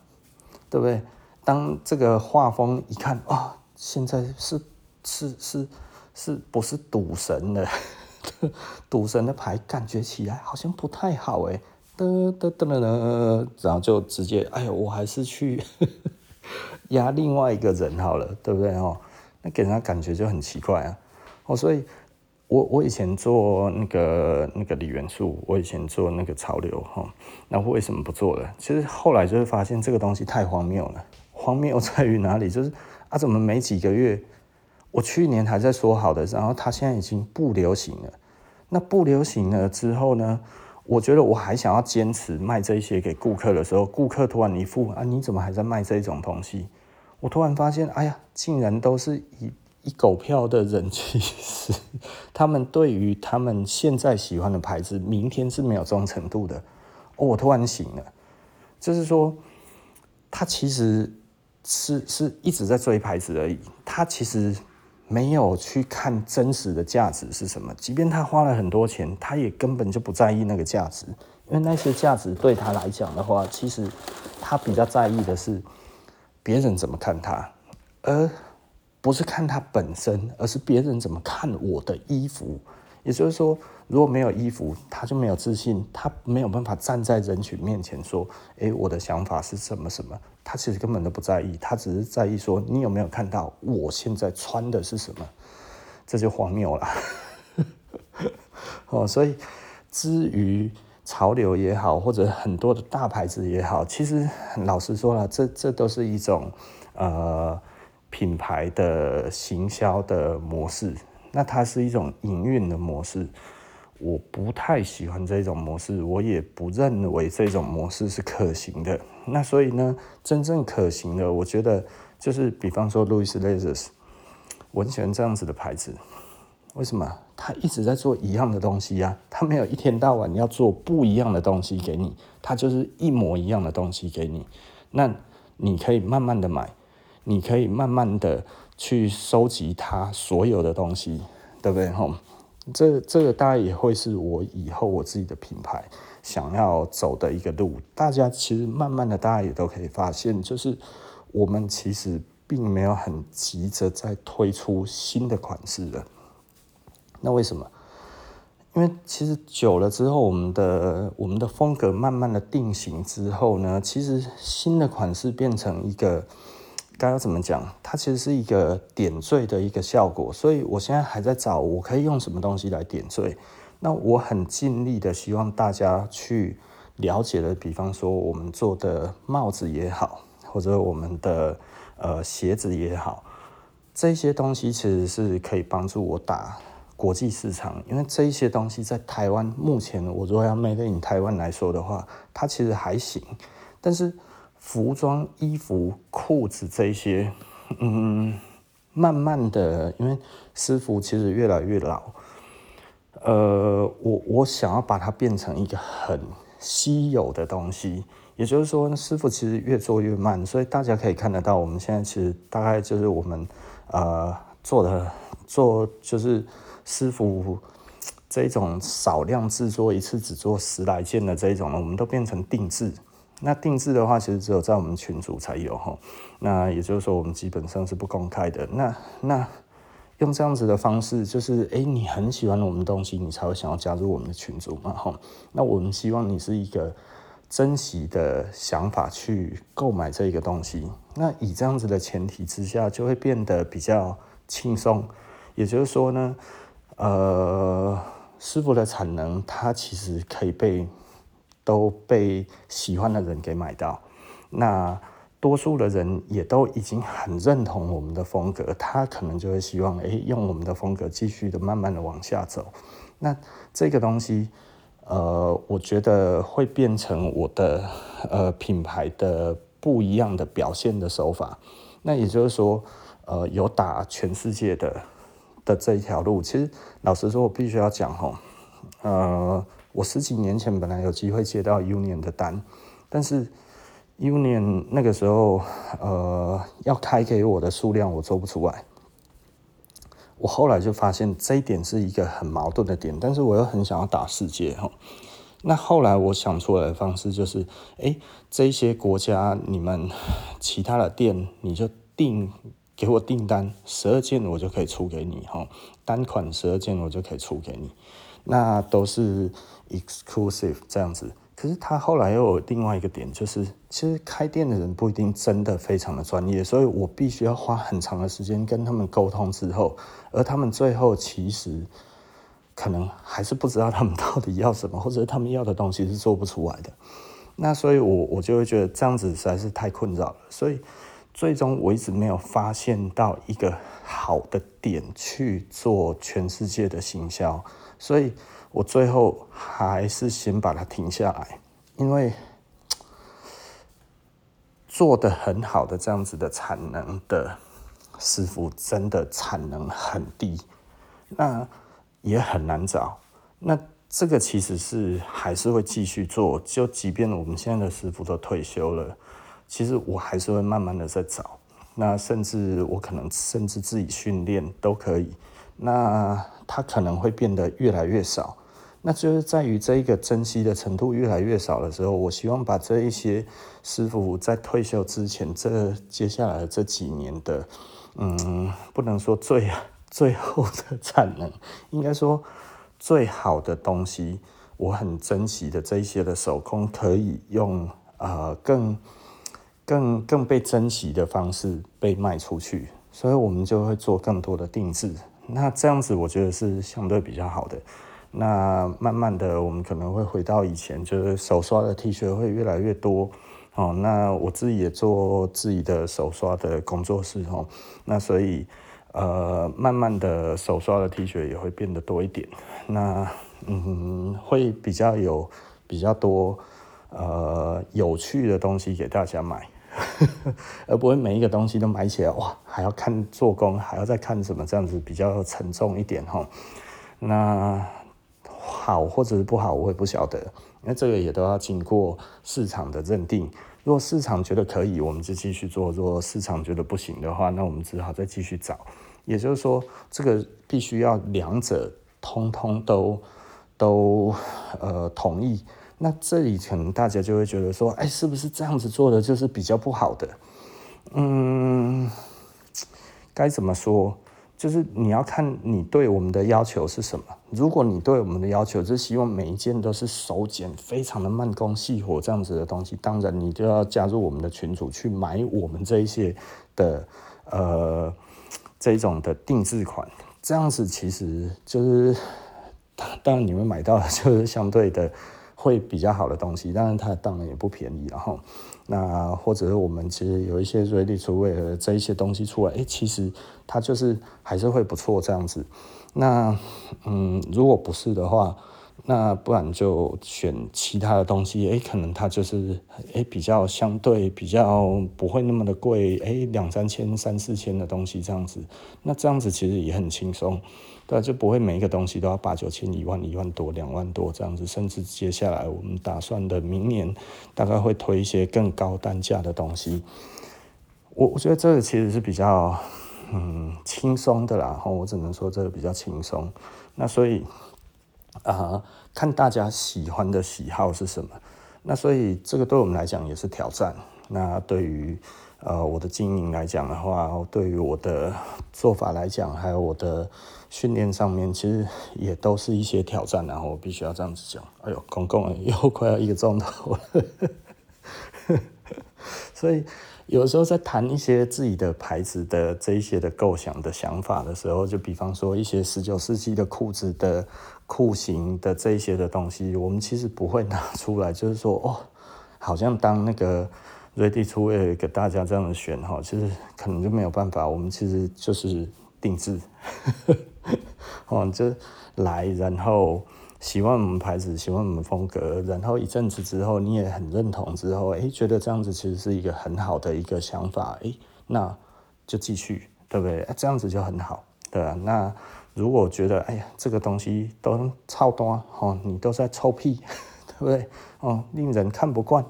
对不对？当这个画风一看啊、哦，现在是是是是不是赌神的 [laughs] 赌神的牌，感觉起来好像不太好哎，哒哒哒哒哒，然后就直接哎呀，我还是去 [laughs] 压另外一个人好了，对不对哦？那给人家感觉就很奇怪啊。哦，所以我我以前做那个那个锂元素，我以前做那个潮流哈，那为什么不做了？其实后来就会发现这个东西太荒谬了。荒谬在于哪里？就是啊，怎么没几个月，我去年还在说好的，然后它现在已经不流行了。那不流行了之后呢？我觉得我还想要坚持卖这些给顾客的时候，顾客突然一副啊，你怎么还在卖这种东西？我突然发现，哎呀，竟然都是一狗票的人，其实他们对于他们现在喜欢的牌子，明天是没有忠诚度的。我突然醒了，就是说，他其实是是一直在追牌子而已，他其实。没有去看真实的价值是什么，即便他花了很多钱，他也根本就不在意那个价值，因为那些价值对他来讲的话，其实他比较在意的是别人怎么看他，而不是看他本身，而是别人怎么看我的衣服。也就是说，如果没有衣服，他就没有自信，他没有办法站在人群面前说：“诶，我的想法是什么什么。”他其实根本都不在意，他只是在意说：“你有没有看到我现在穿的是什么？”这就荒谬了。[laughs] 哦，所以至于潮流也好，或者很多的大牌子也好，其实老实说了，这这都是一种呃品牌的行销的模式。那它是一种营运的模式，我不太喜欢这种模式，我也不认为这种模式是可行的。那所以呢，真正可行的，我觉得就是比方说路易斯莱瑟斯，我很喜欢这样子的牌子。为什么？他一直在做一样的东西呀，他没有一天到晚要做不一样的东西给你，他就是一模一样的东西给你。那你可以慢慢的买，你可以慢慢的。去收集它所有的东西，对不对？吼，这这个大概也会是我以后我自己的品牌想要走的一个路。大家其实慢慢的，大家也都可以发现，就是我们其实并没有很急着在推出新的款式的。那为什么？因为其实久了之后，我们的我们的风格慢慢的定型之后呢，其实新的款式变成一个。该要怎么讲？它其实是一个点缀的一个效果，所以我现在还在找我可以用什么东西来点缀。那我很尽力的希望大家去了解的，比方说我们做的帽子也好，或者我们的呃鞋子也好，这些东西其实是可以帮助我打国际市场，因为这一些东西在台湾目前我如果要 made in 台湾来说的话，它其实还行，但是。服装、衣服、裤子这些，嗯，慢慢的，因为师傅其实越来越老，呃，我我想要把它变成一个很稀有的东西，也就是说，师傅其实越做越慢，所以大家可以看得到，我们现在其实大概就是我们呃做的做就是师傅这种少量制作，一次只做十来件的这种，我们都变成定制。那定制的话，其实只有在我们群组才有哈。那也就是说，我们基本上是不公开的。那那用这样子的方式，就是哎、欸，你很喜欢我们东西，你才会想要加入我们的群组嘛哈。那我们希望你是一个珍惜的想法去购买这个东西。那以这样子的前提之下，就会变得比较轻松。也就是说呢，呃，师傅的产能，它其实可以被。都被喜欢的人给买到，那多数的人也都已经很认同我们的风格，他可能就会希望，诶，用我们的风格继续的慢慢的往下走。那这个东西，呃，我觉得会变成我的呃品牌的不一样的表现的手法。那也就是说，呃，有打全世界的的这一条路。其实老实说，我必须要讲吼，呃。我十几年前本来有机会接到 Union 的单，但是 Union 那个时候，呃，要开给我的数量我做不出来。我后来就发现这一点是一个很矛盾的点，但是我又很想要打世界哈。那后来我想出来的方式就是，哎，这些国家你们其他的店你就订给我订单，十二件我就可以出给你哈，单款十二件我就可以出给你，那都是。exclusive 这样子，可是他后来又有另外一个点，就是其实开店的人不一定真的非常的专业，所以我必须要花很长的时间跟他们沟通之后，而他们最后其实可能还是不知道他们到底要什么，或者他们要的东西是做不出来的。那所以，我我就会觉得这样子实在是太困扰了。所以，最终我一直没有发现到一个好的点去做全世界的行销。所以我最后还是先把它停下来，因为做得很好的这样子的产能的师傅，真的产能很低，那也很难找。那这个其实是还是会继续做，就即便我们现在的师傅都退休了，其实我还是会慢慢的在找。那甚至我可能甚至自己训练都可以。那它可能会变得越来越少，那就是在于这一个珍惜的程度越来越少的时候，我希望把这一些师傅在退休之前这接下来这几年的，嗯，不能说最最后的产能，应该说。最好的东西，我很珍惜的这一些的手工，可以用呃更更更被珍惜的方式被卖出去，所以我们就会做更多的定制。那这样子我觉得是相对比较好的。那慢慢的，我们可能会回到以前，就是手刷的 T 恤会越来越多哦。那我自己也做自己的手刷的工作室哦。那所以。呃，慢慢的手刷的 T 恤也会变得多一点，那嗯，会比较有比较多呃有趣的东西给大家买，[laughs] 而不会每一个东西都买起来哇，还要看做工，还要再看什么这样子比较沉重一点哈。那好或者是不好，我也不晓得，因为这个也都要经过市场的认定。如果市场觉得可以，我们就继续做；如果市场觉得不行的话，那我们只好再继续找。也就是说，这个必须要两者通通都都呃同意。那这里可能大家就会觉得说，哎，是不是这样子做的就是比较不好的？嗯，该怎么说？就是你要看你对我们的要求是什么。如果你对我们的要求是希望每一件都是手剪，非常的慢工细活这样子的东西，当然你就要加入我们的群组去买我们这一些的呃这种的定制款。这样子其实就是当然你们买到的就是相对的会比较好的东西，当然它当然也不便宜，然后。那或者是我们其实有一些 ready to wear 的这一些东西出来，哎、其实它就是还是会不错这样子。那嗯，如果不是的话，那不然就选其他的东西，哎、欸，可能它就是哎、欸、比较相对比较不会那么的贵，哎、欸，两三千、三四千的东西这样子。那这样子其实也很轻松。对，就不会每一个东西都要八九千、一万、一万多、两万多这样子，甚至接下来我们打算的明年大概会推一些更高单价的东西。我我觉得这个其实是比较嗯轻松的啦，哈，我只能说这个比较轻松。那所以、呃，看大家喜欢的喜好是什么。那所以这个对我们来讲也是挑战。那对于呃我的经营来讲的话，对于我的做法来讲，还有我的。训练上面其实也都是一些挑战，然后我必须要这样子讲。哎呦，公公又快要一个钟头了，[laughs] 所以有时候在谈一些自己的牌子的这一些的构想的想法的时候，就比方说一些十九世纪的裤子的裤型的这些的东西，我们其实不会拿出来，[laughs] 就是说哦，好像当那个 ready to wear 给大家这样的选哈，其实可能就没有办法。我们其实就是定制。[laughs] 哦，就来，然后喜欢我们牌子，喜欢我们风格，然后一阵子之后，你也很认同之后，哎，觉得这样子其实是一个很好的一个想法，哎，那就继续，对不对？哎，这样子就很好，对啊。那如果觉得，哎呀，这个东西都超多，哦，你都在臭屁，[laughs] 对不对？哦，令人看不惯，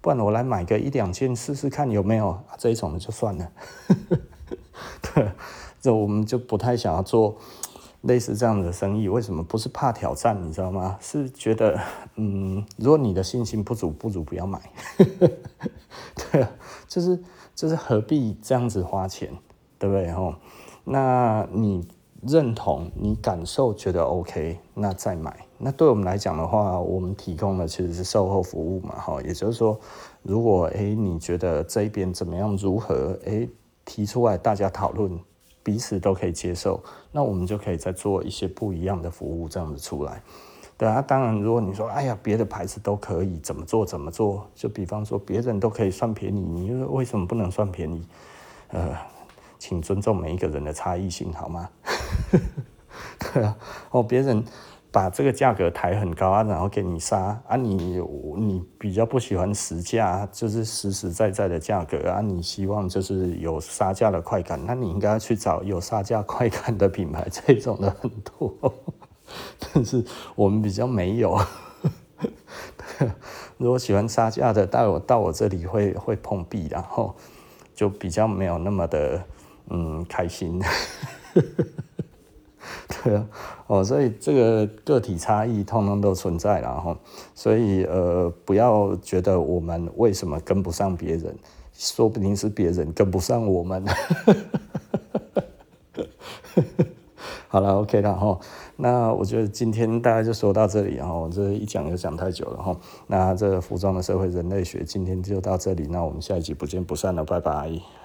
不然我来买个一两件试试看有没有，这种的就算了，[laughs] 对。这我们就不太想要做类似这样的生意，为什么？不是怕挑战，你知道吗？是觉得，嗯，如果你的信心不足，不如不要买。[laughs] 对，就是就是何必这样子花钱，对不对？哦，那你认同，你感受觉得 OK，那再买。那对我们来讲的话，我们提供的其实是售后服务嘛，哈，也就是说，如果诶你觉得这一边怎么样，如何诶提出来大家讨论。彼此都可以接受，那我们就可以再做一些不一样的服务，这样子出来。对啊，当然，如果你说，哎呀，别的牌子都可以怎么做怎么做，就比方说别人都可以算便宜，你为什么不能算便宜？呃，请尊重每一个人的差异性，好吗？[laughs] 对啊，哦，别人把这个价格抬很高啊，然后给你杀啊你，你你比较不喜欢实价，就是实实在在的价格啊，你希望就是有杀价的快感，那你应该要去找有杀价快感的品牌，这种的很多。[laughs] 但是我们比较没有，[laughs] 如果喜欢杀价的，到我到我这里会会碰壁，然后就比较没有那么的嗯开心。[laughs] 对啊，哦，所以这个个体差异通通都存在，然后所以呃不要觉得我们为什么跟不上别人，说不定是别人跟不上我们。[laughs] 好了，OK 了哈。那我觉得今天大概就说到这里，然后这一讲又讲太久了哈。那这个服装的社会人类学今天就到这里，那我们下一集不见不散了，拜拜。